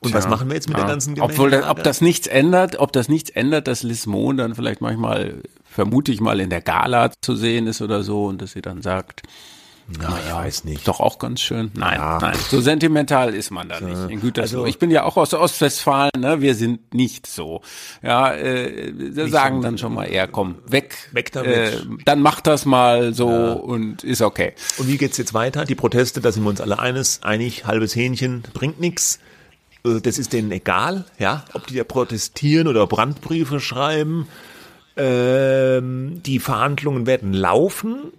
A: Und Tja, was machen wir jetzt mit ja. der ganzen
B: Gemengelage? Obwohl, das, ob das nichts ändert, ob das nichts ändert, dass Liz Mohn dann vielleicht manchmal, vermute ich mal, in der Gala zu sehen ist oder so und dass sie dann sagt,
A: na, ich weiß nicht.
B: Doch auch ganz schön. Nein, ja. nein, so sentimental ist man da nicht. In Gütersloh. Also, ich bin ja auch aus Ostwestfalen, ne? Wir sind nicht so. Ja, äh, wir sagen dann schon mal eher, komm, weg.
A: Weg damit. Äh,
B: dann macht das mal so ja. und ist okay.
A: Und wie geht's jetzt weiter? Die Proteste, da sind wir uns alle eines, einig, halbes Hähnchen bringt nix. Äh, das ist denen egal, ja, ob die da protestieren oder Brandbriefe schreiben. Ähm, die Verhandlungen werden laufen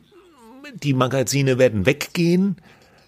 A: die Magazine werden weggehen,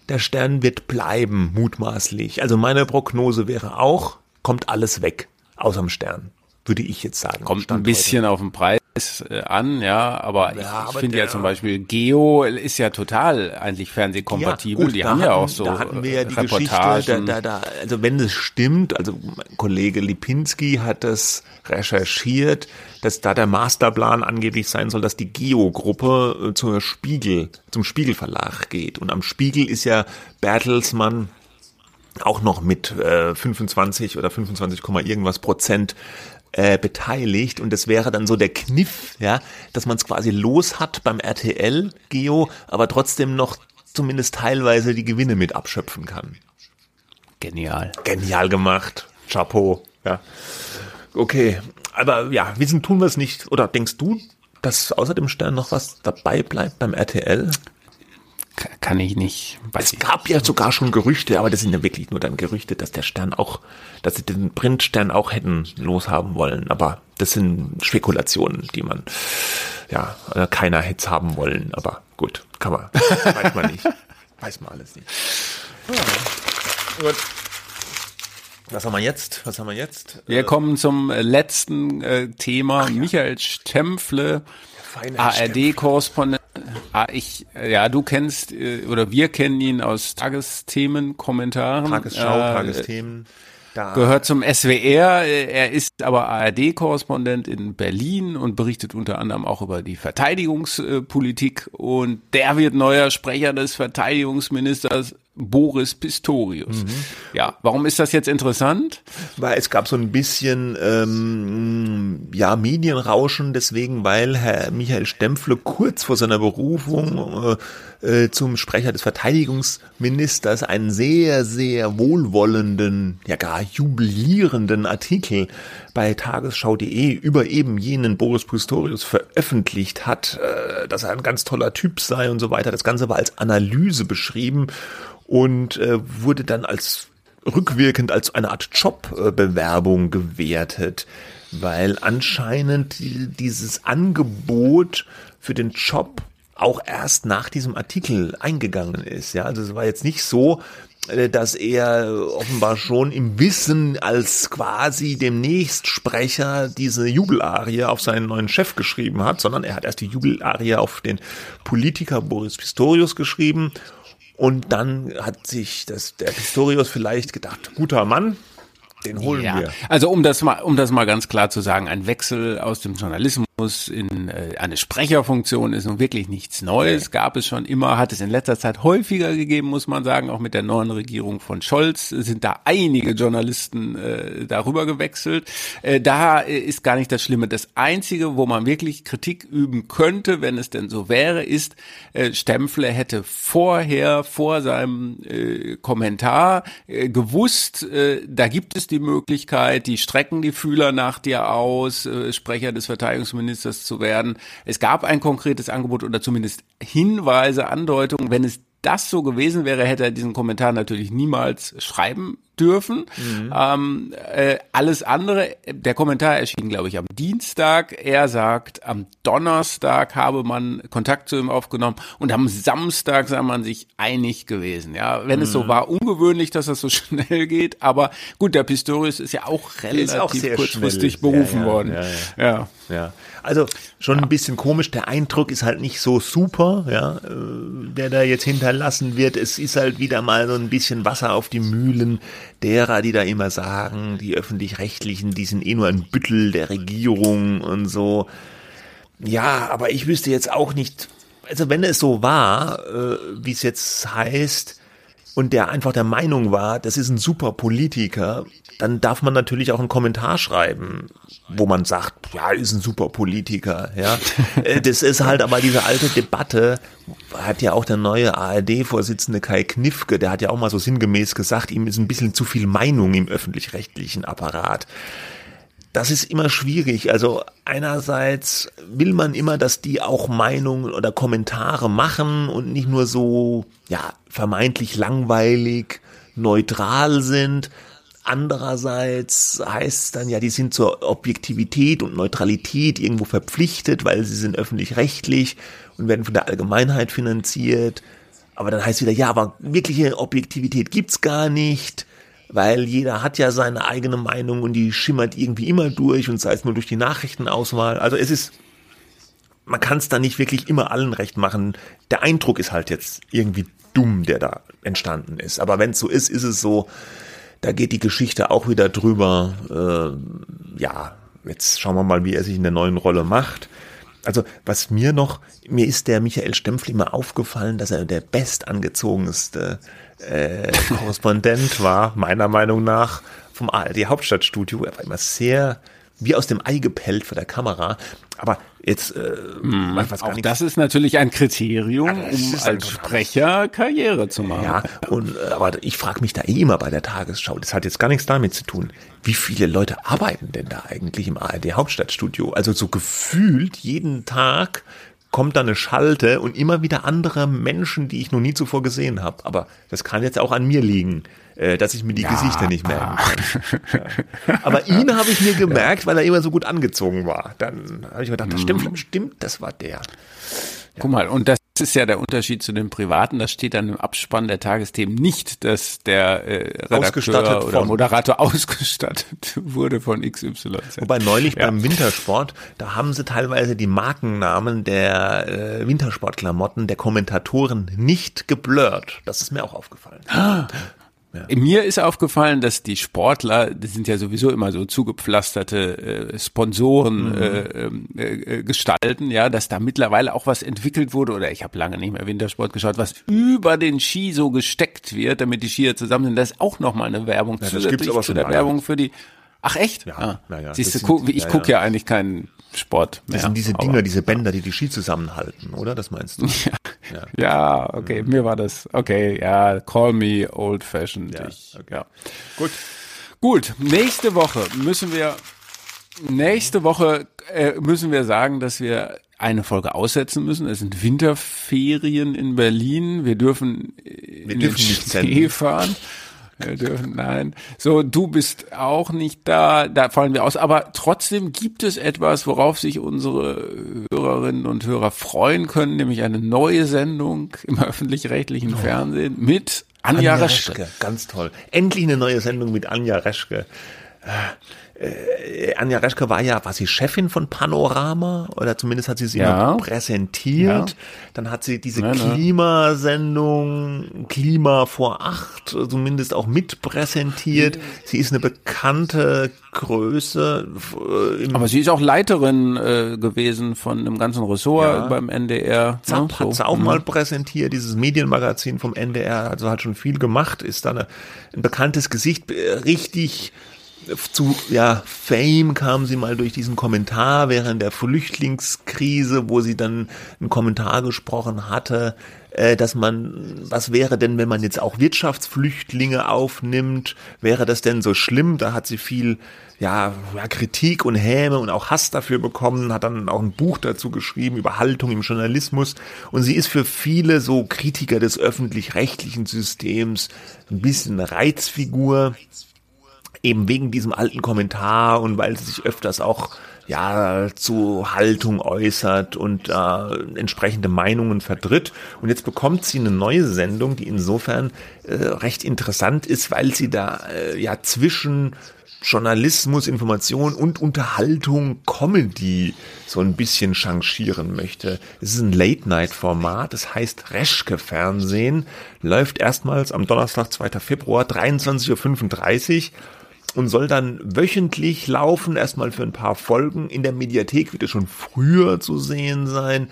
A: der Stern wird bleiben, mutmaßlich. Also meine Prognose wäre auch, kommt alles weg, außer dem Stern, würde ich jetzt sagen.
B: Kommt ein bisschen heute. auf den Preis äh, an, ja, aber ja, ich, ich finde ja zum Beispiel Geo ist ja total eigentlich fernsehkompatibel. Ja, gut, die haben hatten, ja auch so
A: da hatten wir ja die Reportagen. Da, da, da, also wenn es stimmt, also mein Kollege Lipinski hat das recherchiert, dass da der Masterplan angeblich sein soll, dass die Geo-Gruppe äh, zur Spiegel, zum Spiegelverlag geht. Und am Spiegel ist ja Bertelsmann auch noch mit äh, 25 oder 25, irgendwas Prozent äh, beteiligt und das wäre dann so der Kniff, ja, dass man es quasi los hat beim RTL Geo, aber trotzdem noch zumindest teilweise die Gewinne mit abschöpfen kann.
B: Genial.
A: Genial gemacht. Chapeau, ja. Okay, aber ja, wissen tun wir es nicht. Oder denkst du, dass außer dem Stern noch was dabei bleibt beim RTL?
B: Kann ich nicht.
A: es gab ja sogar schon Gerüchte, aber das sind ja wirklich nur dann Gerüchte, dass der Stern auch, dass sie den Printstern auch hätten loshaben wollen. Aber das sind Spekulationen, die man, ja, äh, keiner hätte haben wollen. Aber gut, kann man, weiß man nicht. Weiß man alles nicht. Ja. Gut. Was haben wir jetzt? Was haben wir jetzt?
B: Wir äh, kommen zum letzten äh, Thema. Ja. Michael Stempfle, ARD-Korrespondent ich, ja, du kennst äh, oder wir kennen ihn aus Tagesthemen-Kommentaren.
A: Tagesschau, äh, Tagesthemen.
B: Da. Gehört zum SWR. Er ist aber ARD-Korrespondent in Berlin und berichtet unter anderem auch über die Verteidigungspolitik. Und der wird neuer Sprecher des Verteidigungsministers Boris Pistorius. Mhm. Ja, warum ist das jetzt interessant?
A: Weil es gab so ein bisschen ähm, ja Medienrauschen deswegen, weil Herr Michael Stempfle kurz vor seiner Berufung äh, äh, zum Sprecher des Verteidigungsministers einen sehr sehr wohlwollenden, ja gar jubilierenden Artikel bei tagesschau.de über eben jenen Boris Pistorius veröffentlicht hat, äh, dass er ein ganz toller Typ sei und so weiter. Das Ganze war als Analyse beschrieben und äh, wurde dann als rückwirkend als eine Art Jobbewerbung gewertet, weil anscheinend dieses Angebot für den Job auch erst nach diesem Artikel eingegangen ist. Ja, also es war jetzt nicht so, äh, dass er offenbar schon im Wissen als quasi demnächst Sprecher diese Jubelarie auf seinen neuen Chef geschrieben hat, sondern er hat erst die Jubelarie auf den Politiker Boris Pistorius geschrieben und dann hat sich das, der Pistorius vielleicht gedacht, guter Mann, den holen ja. wir.
B: Also um das mal, um das mal ganz klar zu sagen, ein Wechsel aus dem Journalismus in äh, eine Sprecherfunktion ist nun wirklich nichts Neues. Gab es schon immer, hat es in letzter Zeit häufiger gegeben, muss man sagen. Auch mit der neuen Regierung von Scholz sind da einige Journalisten äh, darüber gewechselt. Äh, da ist gar nicht das Schlimme. Das Einzige, wo man wirklich Kritik üben könnte, wenn es denn so wäre, ist, äh, Stempfle hätte vorher, vor seinem äh, Kommentar äh, gewusst, äh, da gibt es die Möglichkeit, die strecken die Fühler nach dir aus, äh, Sprecher des Verteidigungsministeriums Ministers zu werden. Es gab ein konkretes Angebot oder zumindest Hinweise, Andeutungen. Wenn es das so gewesen wäre, hätte er diesen Kommentar natürlich niemals schreiben dürfen. Mhm. Ähm, äh, alles andere, der Kommentar erschien, glaube ich, am Dienstag. Er sagt, am Donnerstag habe man Kontakt zu ihm aufgenommen und am Samstag sei man sich einig gewesen. Ja, wenn mhm. es so mhm. war, ungewöhnlich, dass das so schnell geht. Aber gut, der Pistorius ist ja auch relativ auch kurzfristig schnell. berufen ja, ja, worden.
A: Ja, ja. Also schon ein bisschen komisch. Der Eindruck ist halt nicht so super, ja, äh, der da jetzt hinterlassen wird. Es ist halt wieder mal so ein bisschen Wasser auf die Mühlen derer, die da immer sagen, die öffentlich-rechtlichen, die sind eh nur ein Büttel der Regierung und so. Ja, aber ich wüsste jetzt auch nicht, also wenn es so war, äh, wie es jetzt heißt, und der einfach der Meinung war, das ist ein super Politiker, dann darf man natürlich auch einen Kommentar schreiben, wo man sagt, ja, ist ein super Politiker, ja. Äh, das ist halt aber diese alte Debatte, hat ja auch der neue ARD-Vorsitzende Kai Knifke, der hat ja auch mal so sinngemäß gesagt, ihm ist ein bisschen zu viel Meinung im öffentlich-rechtlichen Apparat das ist immer schwierig. Also einerseits will man immer, dass die auch Meinungen oder Kommentare machen und nicht nur so, ja, vermeintlich langweilig, neutral sind. Andererseits heißt es dann ja, die sind zur Objektivität und Neutralität irgendwo verpflichtet, weil sie sind öffentlich-rechtlich und werden von der Allgemeinheit finanziert. Aber dann heißt es wieder, ja, aber wirkliche Objektivität gibt's gar nicht weil jeder hat ja seine eigene Meinung und die schimmert irgendwie immer durch und sei es nur durch die Nachrichtenauswahl. Also es ist, man kann es da nicht wirklich immer allen recht machen. Der Eindruck ist halt jetzt irgendwie dumm, der da entstanden ist. Aber wenn es so ist, ist es so, da geht die Geschichte auch wieder drüber. Äh, ja, jetzt schauen wir mal, wie er sich in der neuen Rolle macht. Also was mir noch, mir ist der Michael Stempfli immer aufgefallen, dass er der bestangezogenste äh, Korrespondent war, meiner Meinung nach, vom ARD Hauptstadtstudio. Er war immer sehr wie aus dem Ei gepellt vor der Kamera. Aber jetzt, äh,
B: hm, was auch das ist natürlich ein Kriterium, um als Sprecher Karriere zu machen.
A: Ja, und äh, aber ich frage mich da eh immer bei der Tagesschau. Das hat jetzt gar nichts damit zu tun. Wie viele Leute arbeiten denn da eigentlich im ARD Hauptstadtstudio? Also so gefühlt jeden Tag kommt da eine Schalte und immer wieder andere Menschen, die ich noch nie zuvor gesehen habe. Aber das kann jetzt auch an mir liegen, äh, dass ich mir die ja. Gesichter nicht merken kann. Ja. Aber ihn habe ich mir gemerkt, weil er immer so gut angezogen war. Dann habe ich mir gedacht, das stimmt, mhm. stimmt, das war der.
B: Guck mal, und das ist ja der Unterschied zu den Privaten. Das steht dann im Abspann der Tagesthemen nicht, dass der äh, Redakteur oder Moderator ausgestattet wurde von XYZ.
A: Wobei neulich ja. beim Wintersport, da haben sie teilweise die Markennamen der äh, Wintersportklamotten der Kommentatoren nicht geblurrt. Das ist mir auch aufgefallen.
B: Ja. Mir ist aufgefallen, dass die Sportler, das sind ja sowieso immer so zugepflasterte äh, Sponsoren mhm. äh, ähm, äh, gestalten, ja, dass da mittlerweile auch was entwickelt wurde, oder ich habe lange nicht mehr Wintersport geschaut, was über den Ski so gesteckt wird, damit die Skier zusammen sind. Das ist auch nochmal eine Werbung
A: ja, zusätzlich zu der
B: Werbung für die Ach echt?
A: Ja, ah. ja.
B: Siehst du, ich ja, gucke ja. eigentlich keinen Sport
A: mehr. Das sind diese Dinger, diese Bänder, die die Ski zusammenhalten, oder? Das meinst du?
B: Ja, ja. okay, mir war das, okay, ja, call me old fashioned. Ja, ich, okay. ja. Gut. Gut, nächste Woche müssen wir, nächste Woche äh, müssen wir sagen, dass wir eine Folge aussetzen müssen. Es sind Winterferien in Berlin. Wir dürfen,
A: wir in dürfen nicht Schnee
B: fahren. Wir dürfen, nein. So, du bist auch nicht da, da fallen wir aus. Aber trotzdem gibt es etwas, worauf sich unsere Hörerinnen und Hörer freuen können, nämlich eine neue Sendung im öffentlich-rechtlichen oh. Fernsehen mit Anja, Anja Reschke. Reschke.
A: Ganz toll. Endlich eine neue Sendung mit Anja Reschke äh, Anja Reschke war ja, war sie Chefin von Panorama oder zumindest hat sie sie ja. präsentiert. Ja. Dann hat sie diese ja, Klimasendung Klima vor acht zumindest auch mit präsentiert. Sie ist eine bekannte Größe.
B: Äh, Aber sie ist auch Leiterin äh, gewesen von einem ganzen Ressort beim NDR.
A: Zapp ne? so. hat sie auch mhm. mal präsentiert, dieses Medienmagazin vom NDR. Also hat schon viel gemacht, ist da eine, ein bekanntes Gesicht, äh, richtig zu ja, Fame kam sie mal durch diesen Kommentar während der Flüchtlingskrise, wo sie dann einen Kommentar gesprochen hatte, äh, dass man, was wäre denn, wenn man jetzt auch Wirtschaftsflüchtlinge aufnimmt? Wäre das denn so schlimm? Da hat sie viel ja, Kritik und Häme und auch Hass dafür bekommen, hat dann auch ein Buch dazu geschrieben über Haltung im Journalismus und sie ist für viele so Kritiker des öffentlich-rechtlichen Systems ein bisschen eine Reizfigur eben wegen diesem alten Kommentar und weil sie sich öfters auch ja zu Haltung äußert und äh, entsprechende Meinungen vertritt. Und jetzt bekommt sie eine neue Sendung, die insofern äh, recht interessant ist, weil sie da äh, ja zwischen Journalismus, Information und Unterhaltung, Comedy so ein bisschen changieren möchte. Es ist ein Late-Night-Format, das heißt Reschke-Fernsehen, läuft erstmals am Donnerstag, 2. Februar, 23.35 Uhr und soll dann wöchentlich laufen, erstmal für ein paar Folgen. In der Mediathek wird es schon früher zu sehen sein.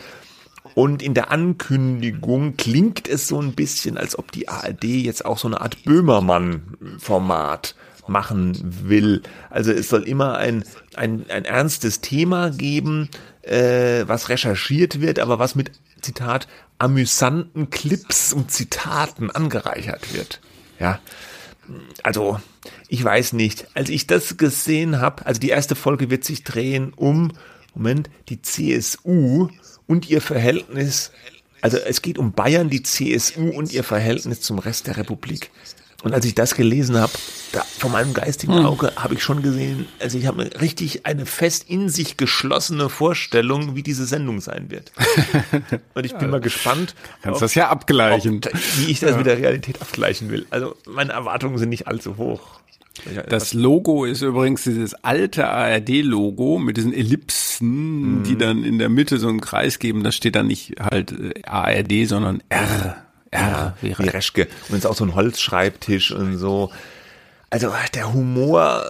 A: Und in der Ankündigung klingt es so ein bisschen, als ob die ARD jetzt auch so eine Art Böhmermann-Format machen will. Also es soll immer ein, ein, ein ernstes Thema geben, äh, was recherchiert wird, aber was mit, Zitat, amüsanten Clips und Zitaten angereichert wird. Ja, also ich weiß nicht. Als ich das gesehen habe, also die erste Folge wird sich drehen um, Moment, die CSU und ihr Verhältnis, also es geht um Bayern, die CSU und ihr Verhältnis zum Rest der Republik. Und als ich das gelesen habe, da, von meinem geistigen hm. Auge habe ich schon gesehen, also ich habe richtig eine fest in sich geschlossene Vorstellung, wie diese Sendung sein wird. Und ich bin ja, mal gespannt.
B: Kannst ob, das ja abgleichen.
A: Ob, wie ich das ja. mit der Realität abgleichen will. Also meine Erwartungen sind nicht allzu hoch.
B: Das Logo ist übrigens dieses alte ARD-Logo mit diesen Ellipsen, mhm. die dann in der Mitte so einen Kreis geben. Das steht dann nicht halt äh, ARD, sondern R.
A: R wie, wie Reschke. Und ist auch so ein Holzschreibtisch und so. Also der Humor,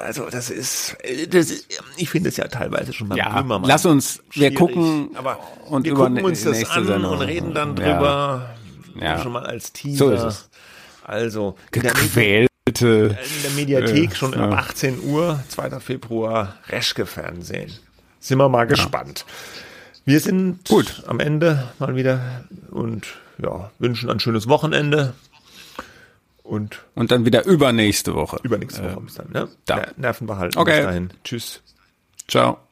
A: also das ist, das ist ich finde es ja teilweise schon
B: beim ja, Böhmermann Lass uns, wir gucken
A: aber und wir gucken uns das an Sendung. und reden dann drüber. Ja. Schon mal als Teaser. So ist es. Also
B: gequälte.
A: In der Mediathek äh, schon ja. ab 18 Uhr, 2. Februar, Reschke-Fernsehen. Sind wir mal gespannt. Wir sind gut am Ende mal wieder und ja, wünschen ein schönes Wochenende. Und,
B: und dann wieder übernächste Woche.
A: Übernächste Woche äh, bis dann, ne? Da. Nerven behalten.
B: Okay.
A: Bis dahin. Tschüss.
B: Ciao.